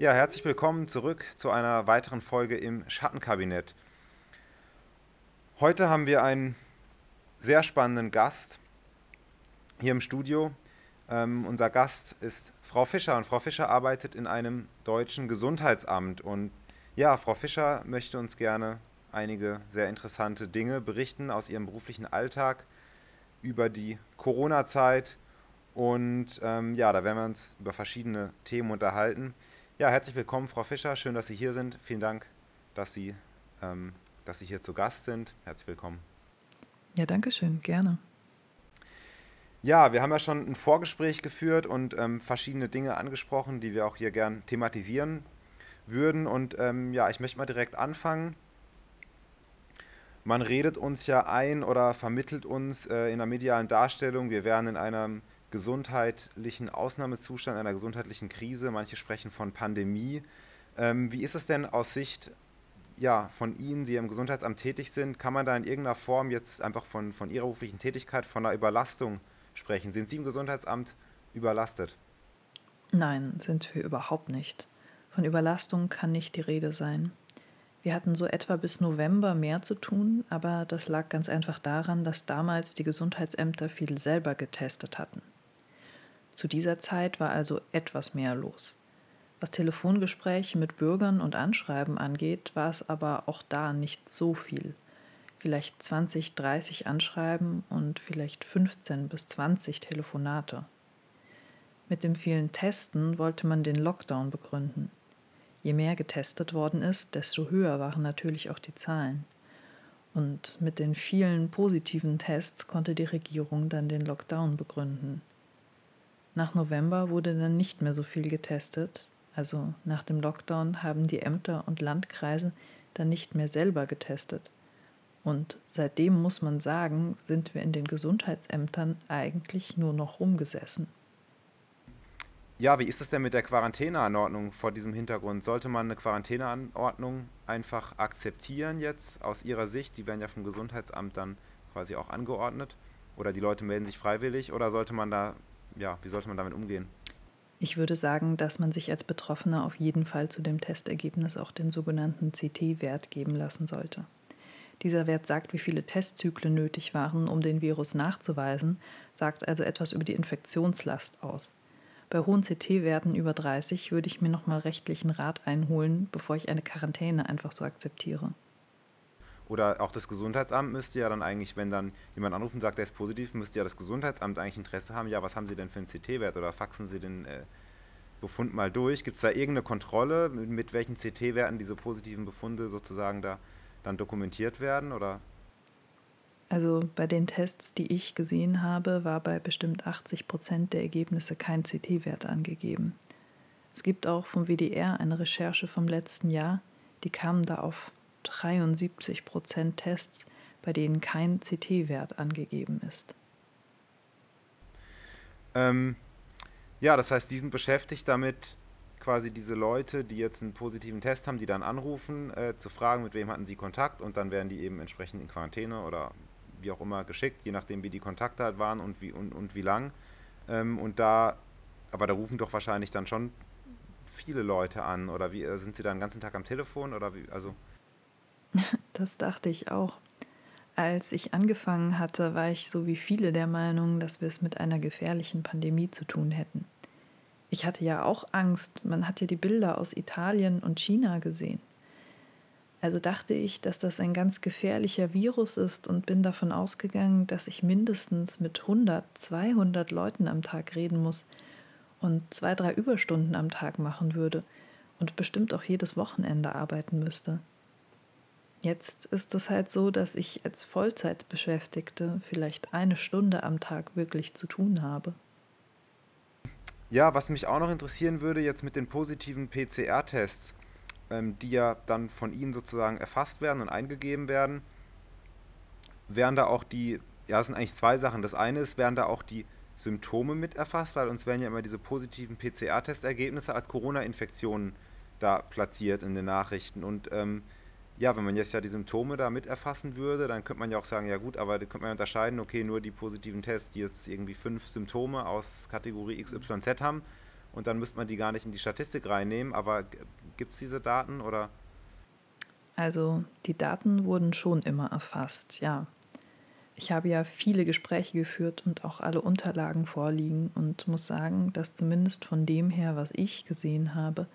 Ja, herzlich willkommen zurück zu einer weiteren Folge im Schattenkabinett. Heute haben wir einen sehr spannenden Gast hier im Studio. Ähm, unser Gast ist Frau Fischer und Frau Fischer arbeitet in einem deutschen Gesundheitsamt. Und ja, Frau Fischer möchte uns gerne einige sehr interessante Dinge berichten aus ihrem beruflichen Alltag über die Corona-Zeit. Und ähm, ja, da werden wir uns über verschiedene Themen unterhalten. Ja, herzlich willkommen, Frau Fischer. Schön, dass Sie hier sind. Vielen Dank, dass Sie, ähm, dass Sie hier zu Gast sind. Herzlich willkommen. Ja, danke schön. Gerne. Ja, wir haben ja schon ein Vorgespräch geführt und ähm, verschiedene Dinge angesprochen, die wir auch hier gern thematisieren würden. Und ähm, ja, ich möchte mal direkt anfangen. Man redet uns ja ein oder vermittelt uns äh, in der medialen Darstellung, wir wären in einem gesundheitlichen Ausnahmezustand, einer gesundheitlichen Krise. Manche sprechen von Pandemie. Ähm, wie ist es denn aus Sicht ja, von Ihnen, Sie im Gesundheitsamt tätig sind, kann man da in irgendeiner Form jetzt einfach von, von Ihrer beruflichen Tätigkeit, von einer Überlastung sprechen? Sind Sie im Gesundheitsamt überlastet? Nein, sind wir überhaupt nicht. Von Überlastung kann nicht die Rede sein. Wir hatten so etwa bis November mehr zu tun, aber das lag ganz einfach daran, dass damals die Gesundheitsämter viel selber getestet hatten. Zu dieser Zeit war also etwas mehr los. Was Telefongespräche mit Bürgern und Anschreiben angeht, war es aber auch da nicht so viel. Vielleicht 20, 30 Anschreiben und vielleicht 15 bis 20 Telefonate. Mit dem vielen Testen wollte man den Lockdown begründen. Je mehr getestet worden ist, desto höher waren natürlich auch die Zahlen. Und mit den vielen positiven Tests konnte die Regierung dann den Lockdown begründen. Nach November wurde dann nicht mehr so viel getestet. Also nach dem Lockdown haben die Ämter und Landkreise dann nicht mehr selber getestet. Und seitdem muss man sagen, sind wir in den Gesundheitsämtern eigentlich nur noch rumgesessen. Ja, wie ist es denn mit der Quarantäneanordnung vor diesem Hintergrund? Sollte man eine Quarantäneanordnung einfach akzeptieren jetzt aus Ihrer Sicht? Die werden ja vom Gesundheitsamt dann quasi auch angeordnet. Oder die Leute melden sich freiwillig. Oder sollte man da ja, wie sollte man damit umgehen? Ich würde sagen, dass man sich als Betroffener auf jeden Fall zu dem Testergebnis auch den sogenannten CT-Wert geben lassen sollte. Dieser Wert sagt, wie viele Testzyklen nötig waren, um den Virus nachzuweisen, sagt also etwas über die Infektionslast aus. Bei hohen CT-Werten über 30 würde ich mir nochmal rechtlichen Rat einholen, bevor ich eine Quarantäne einfach so akzeptiere. Oder auch das Gesundheitsamt müsste ja dann eigentlich, wenn dann jemand anruft und sagt, er ist positiv, müsste ja das Gesundheitsamt eigentlich Interesse haben, ja, was haben Sie denn für einen CT-Wert oder faxen Sie den äh, Befund mal durch? Gibt es da irgendeine Kontrolle, mit, mit welchen CT-Werten diese positiven Befunde sozusagen da dann dokumentiert werden? Oder? Also bei den Tests, die ich gesehen habe, war bei bestimmt 80 Prozent der Ergebnisse kein CT-Wert angegeben. Es gibt auch vom WDR eine Recherche vom letzten Jahr, die kam da auf 73 Prozent Tests, bei denen kein CT-Wert angegeben ist. Ähm, ja, das heißt, die sind beschäftigt damit, quasi diese Leute, die jetzt einen positiven Test haben, die dann anrufen, äh, zu fragen, mit wem hatten sie Kontakt und dann werden die eben entsprechend in Quarantäne oder wie auch immer geschickt, je nachdem, wie die Kontakte halt waren und wie, und, und wie lang. Ähm, und da, aber da rufen doch wahrscheinlich dann schon viele Leute an oder wie, äh, sind sie da den ganzen Tag am Telefon oder wie, also... Das dachte ich auch. Als ich angefangen hatte, war ich so wie viele der Meinung, dass wir es mit einer gefährlichen Pandemie zu tun hätten. Ich hatte ja auch Angst, man hat ja die Bilder aus Italien und China gesehen. Also dachte ich, dass das ein ganz gefährlicher Virus ist und bin davon ausgegangen, dass ich mindestens mit 100, 200 Leuten am Tag reden muss und zwei, drei Überstunden am Tag machen würde und bestimmt auch jedes Wochenende arbeiten müsste. Jetzt ist es halt so, dass ich als Vollzeitbeschäftigte vielleicht eine Stunde am Tag wirklich zu tun habe. Ja, was mich auch noch interessieren würde, jetzt mit den positiven PCR-Tests, ähm, die ja dann von Ihnen sozusagen erfasst werden und eingegeben werden, wären da auch die, ja, es sind eigentlich zwei Sachen. Das eine ist, werden da auch die Symptome mit erfasst, weil uns werden ja immer diese positiven PCR-Testergebnisse als Corona-Infektionen da platziert in den Nachrichten. Und ähm, ja, wenn man jetzt ja die Symptome da mit erfassen würde, dann könnte man ja auch sagen, ja gut, aber da könnte man unterscheiden, okay, nur die positiven Tests, die jetzt irgendwie fünf Symptome aus Kategorie XYZ haben und dann müsste man die gar nicht in die Statistik reinnehmen. Aber gibt es diese Daten oder? Also die Daten wurden schon immer erfasst, ja. Ich habe ja viele Gespräche geführt und auch alle Unterlagen vorliegen und muss sagen, dass zumindest von dem her, was ich gesehen habe,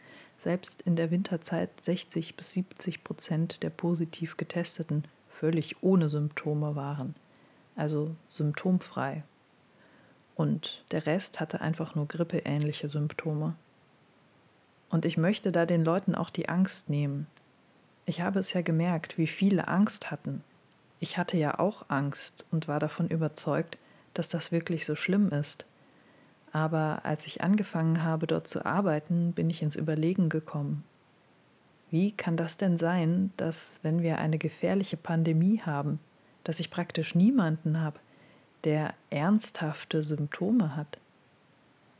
selbst in der Winterzeit 60 bis 70 Prozent der positiv Getesteten völlig ohne Symptome waren, also symptomfrei. Und der Rest hatte einfach nur grippeähnliche Symptome. Und ich möchte da den Leuten auch die Angst nehmen. Ich habe es ja gemerkt, wie viele Angst hatten. Ich hatte ja auch Angst und war davon überzeugt, dass das wirklich so schlimm ist. Aber als ich angefangen habe, dort zu arbeiten, bin ich ins Überlegen gekommen. Wie kann das denn sein, dass, wenn wir eine gefährliche Pandemie haben, dass ich praktisch niemanden habe, der ernsthafte Symptome hat?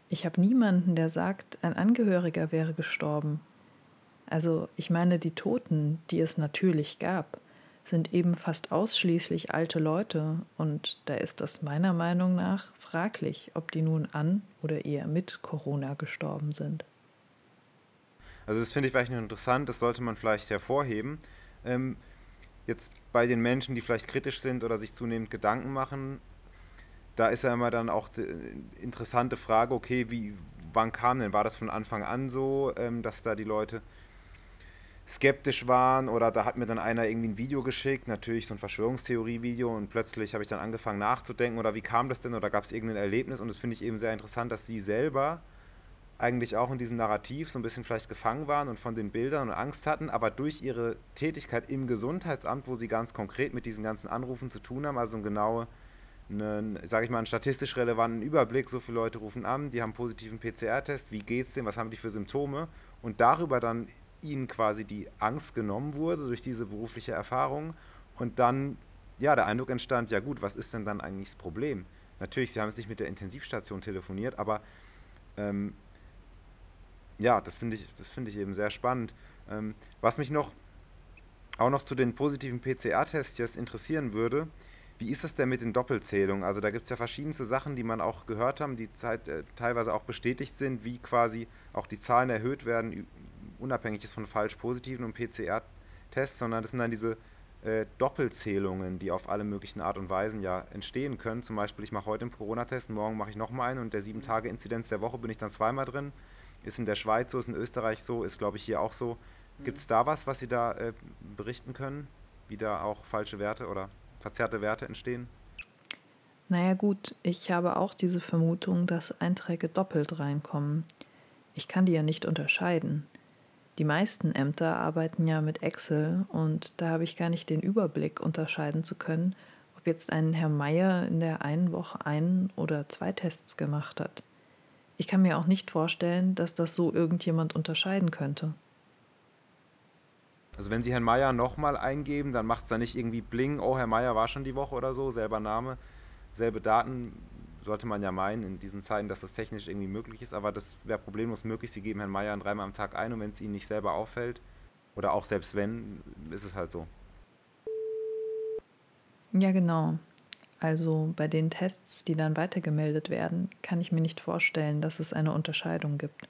Ich habe niemanden, der sagt, ein Angehöriger wäre gestorben also ich meine, die Toten, die es natürlich gab, sind eben fast ausschließlich alte Leute und da ist das meiner Meinung nach fraglich, ob die nun an oder eher mit Corona gestorben sind. Also das finde ich vielleicht noch interessant, das sollte man vielleicht hervorheben. Ähm, jetzt bei den Menschen, die vielleicht kritisch sind oder sich zunehmend Gedanken machen, da ist ja immer dann auch die interessante Frage, okay, wie, wann kam denn? War das von Anfang an so, ähm, dass da die Leute skeptisch waren oder da hat mir dann einer irgendwie ein Video geschickt, natürlich so ein Verschwörungstheorie-Video und plötzlich habe ich dann angefangen nachzudenken oder wie kam das denn oder gab es irgendein Erlebnis und das finde ich eben sehr interessant, dass sie selber eigentlich auch in diesem Narrativ so ein bisschen vielleicht gefangen waren und von den Bildern und Angst hatten, aber durch ihre Tätigkeit im Gesundheitsamt, wo sie ganz konkret mit diesen ganzen Anrufen zu tun haben, also einen genaue, einen, sage ich mal, einen statistisch relevanten Überblick, so viele Leute rufen an, die haben positiven PCR-Test, wie geht's denen, was haben die für Symptome und darüber dann ihnen quasi die Angst genommen wurde durch diese berufliche Erfahrung und dann ja der Eindruck entstand, ja gut, was ist denn dann eigentlich das Problem? Natürlich, sie haben es nicht mit der Intensivstation telefoniert, aber ähm, ja, das finde ich, das ich eben sehr spannend. Ähm, was mich noch auch noch zu den positiven PCR-Tests jetzt interessieren würde, wie ist das denn mit den Doppelzählungen? Also da gibt es ja verschiedenste Sachen, die man auch gehört haben, die Zeit, äh, teilweise auch bestätigt sind, wie quasi auch die Zahlen erhöht werden unabhängig ist von falsch positiven und PCR-Tests, sondern das sind dann diese äh, Doppelzählungen, die auf alle möglichen Art und Weisen ja entstehen können. Zum Beispiel, ich mache heute einen Corona-Test, morgen mache ich nochmal einen und der 7-Tage-Inzidenz der Woche bin ich dann zweimal drin. Ist in der Schweiz so, ist in Österreich so, ist glaube ich hier auch so. Gibt es da was, was Sie da äh, berichten können, wie da auch falsche Werte oder verzerrte Werte entstehen? Naja gut, ich habe auch diese Vermutung, dass Einträge doppelt reinkommen. Ich kann die ja nicht unterscheiden. Die meisten Ämter arbeiten ja mit Excel und da habe ich gar nicht den Überblick unterscheiden zu können, ob jetzt ein Herr Meier in der einen Woche einen oder zwei Tests gemacht hat. Ich kann mir auch nicht vorstellen, dass das so irgendjemand unterscheiden könnte. Also wenn Sie Herrn Meier nochmal eingeben, dann macht es da nicht irgendwie Bling, oh, Herr Meier war schon die Woche oder so, selber Name, selbe Daten sollte man ja meinen in diesen Zeiten, dass das technisch irgendwie möglich ist, aber das wäre problemlos möglich. Sie geben Herrn Meier dreimal am Tag ein und wenn es Ihnen nicht selber auffällt, oder auch selbst wenn, ist es halt so. Ja, genau. Also bei den Tests, die dann weitergemeldet werden, kann ich mir nicht vorstellen, dass es eine Unterscheidung gibt.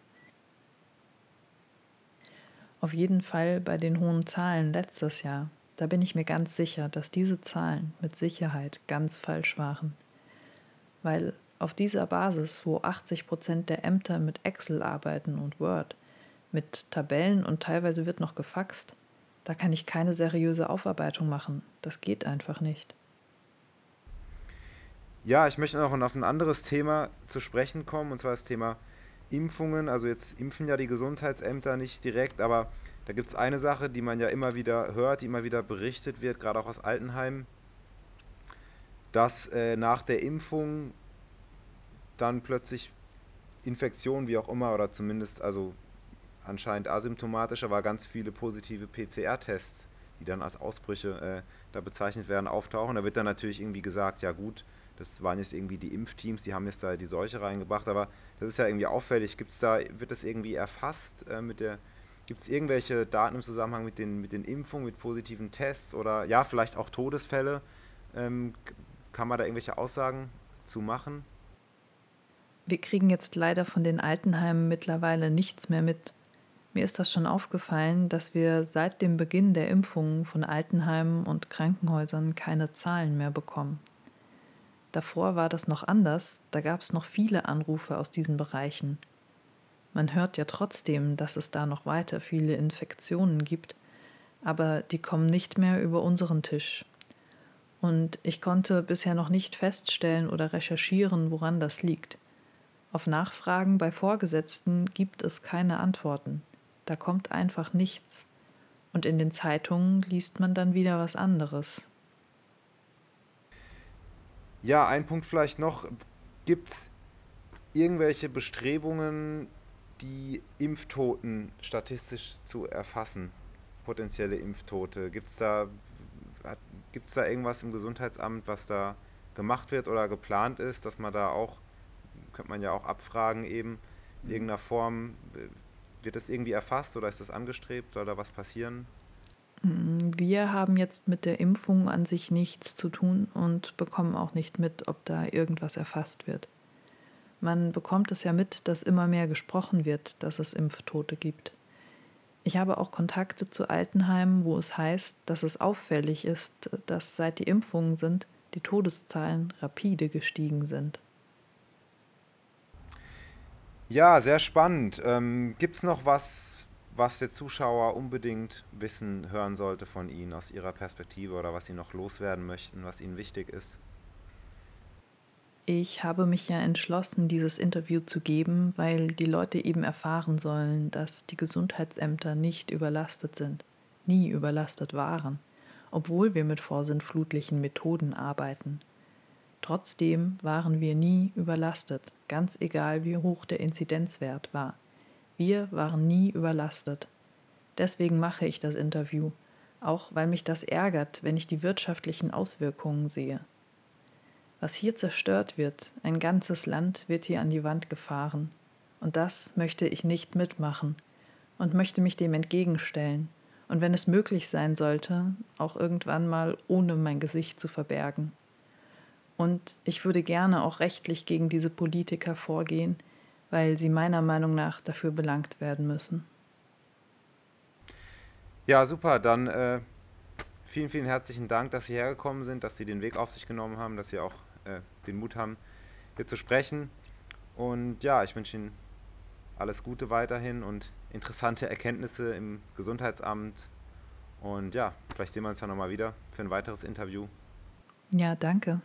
Auf jeden Fall bei den hohen Zahlen letztes Jahr, da bin ich mir ganz sicher, dass diese Zahlen mit Sicherheit ganz falsch waren weil auf dieser Basis, wo 80 Prozent der Ämter mit Excel arbeiten und Word, mit Tabellen und teilweise wird noch gefaxt, da kann ich keine seriöse Aufarbeitung machen. Das geht einfach nicht. Ja, ich möchte noch auf ein anderes Thema zu sprechen kommen, und zwar das Thema Impfungen. Also jetzt impfen ja die Gesundheitsämter nicht direkt, aber da gibt es eine Sache, die man ja immer wieder hört, die immer wieder berichtet wird, gerade auch aus Altenheimen, dass äh, nach der Impfung dann plötzlich Infektionen, wie auch immer, oder zumindest also anscheinend asymptomatisch, aber ganz viele positive PCR-Tests, die dann als Ausbrüche äh, da bezeichnet werden, auftauchen. Da wird dann natürlich irgendwie gesagt, ja gut, das waren jetzt irgendwie die Impfteams, die haben jetzt da die Seuche reingebracht, aber das ist ja irgendwie auffällig. Gibt's da, wird das irgendwie erfasst äh, mit der, gibt es irgendwelche Daten im Zusammenhang mit den, mit den Impfungen, mit positiven Tests oder ja, vielleicht auch Todesfälle? Ähm, kann man da irgendwelche Aussagen zu machen? Wir kriegen jetzt leider von den Altenheimen mittlerweile nichts mehr mit. Mir ist das schon aufgefallen, dass wir seit dem Beginn der Impfungen von Altenheimen und Krankenhäusern keine Zahlen mehr bekommen. Davor war das noch anders, da gab es noch viele Anrufe aus diesen Bereichen. Man hört ja trotzdem, dass es da noch weiter viele Infektionen gibt, aber die kommen nicht mehr über unseren Tisch. Und ich konnte bisher noch nicht feststellen oder recherchieren, woran das liegt. Auf Nachfragen bei Vorgesetzten gibt es keine Antworten. Da kommt einfach nichts. Und in den Zeitungen liest man dann wieder was anderes. Ja, ein Punkt vielleicht noch. Gibt es irgendwelche Bestrebungen, die Impftoten statistisch zu erfassen? Potenzielle Impftote. Gibt es da, gibt's da irgendwas im Gesundheitsamt, was da gemacht wird oder geplant ist, dass man da auch, könnte man ja auch abfragen eben, in mhm. irgendeiner Form wird das irgendwie erfasst oder ist das angestrebt? Soll da was passieren? Mm, wir haben jetzt mit der Impfung an sich nichts zu tun und bekommen auch nicht mit, ob da irgendwas erfasst wird. Man bekommt es ja mit, dass immer mehr gesprochen wird, dass es Impftote gibt. Ich habe auch Kontakte zu Altenheimen, wo es heißt, dass es auffällig ist, dass seit die Impfungen sind, die Todeszahlen rapide gestiegen sind. Ja, sehr spannend. Ähm, Gibt es noch was, was der Zuschauer unbedingt wissen, hören sollte von Ihnen aus Ihrer Perspektive oder was Sie noch loswerden möchten, was Ihnen wichtig ist? Ich habe mich ja entschlossen, dieses Interview zu geben, weil die Leute eben erfahren sollen, dass die Gesundheitsämter nicht überlastet sind, nie überlastet waren, obwohl wir mit vorsintflutlichen Methoden arbeiten. Trotzdem waren wir nie überlastet, ganz egal wie hoch der Inzidenzwert war. Wir waren nie überlastet. Deswegen mache ich das Interview, auch weil mich das ärgert, wenn ich die wirtschaftlichen Auswirkungen sehe. Was hier zerstört wird, ein ganzes Land wird hier an die Wand gefahren. Und das möchte ich nicht mitmachen und möchte mich dem entgegenstellen. Und wenn es möglich sein sollte, auch irgendwann mal ohne mein Gesicht zu verbergen. Und ich würde gerne auch rechtlich gegen diese Politiker vorgehen, weil sie meiner Meinung nach dafür belangt werden müssen. Ja, super. Dann äh, vielen, vielen herzlichen Dank, dass Sie hergekommen sind, dass Sie den Weg auf sich genommen haben, dass Sie auch äh, den Mut haben, hier zu sprechen. Und ja, ich wünsche Ihnen alles Gute weiterhin und interessante Erkenntnisse im Gesundheitsamt. Und ja, vielleicht sehen wir uns ja nochmal wieder für ein weiteres Interview. Ja, danke.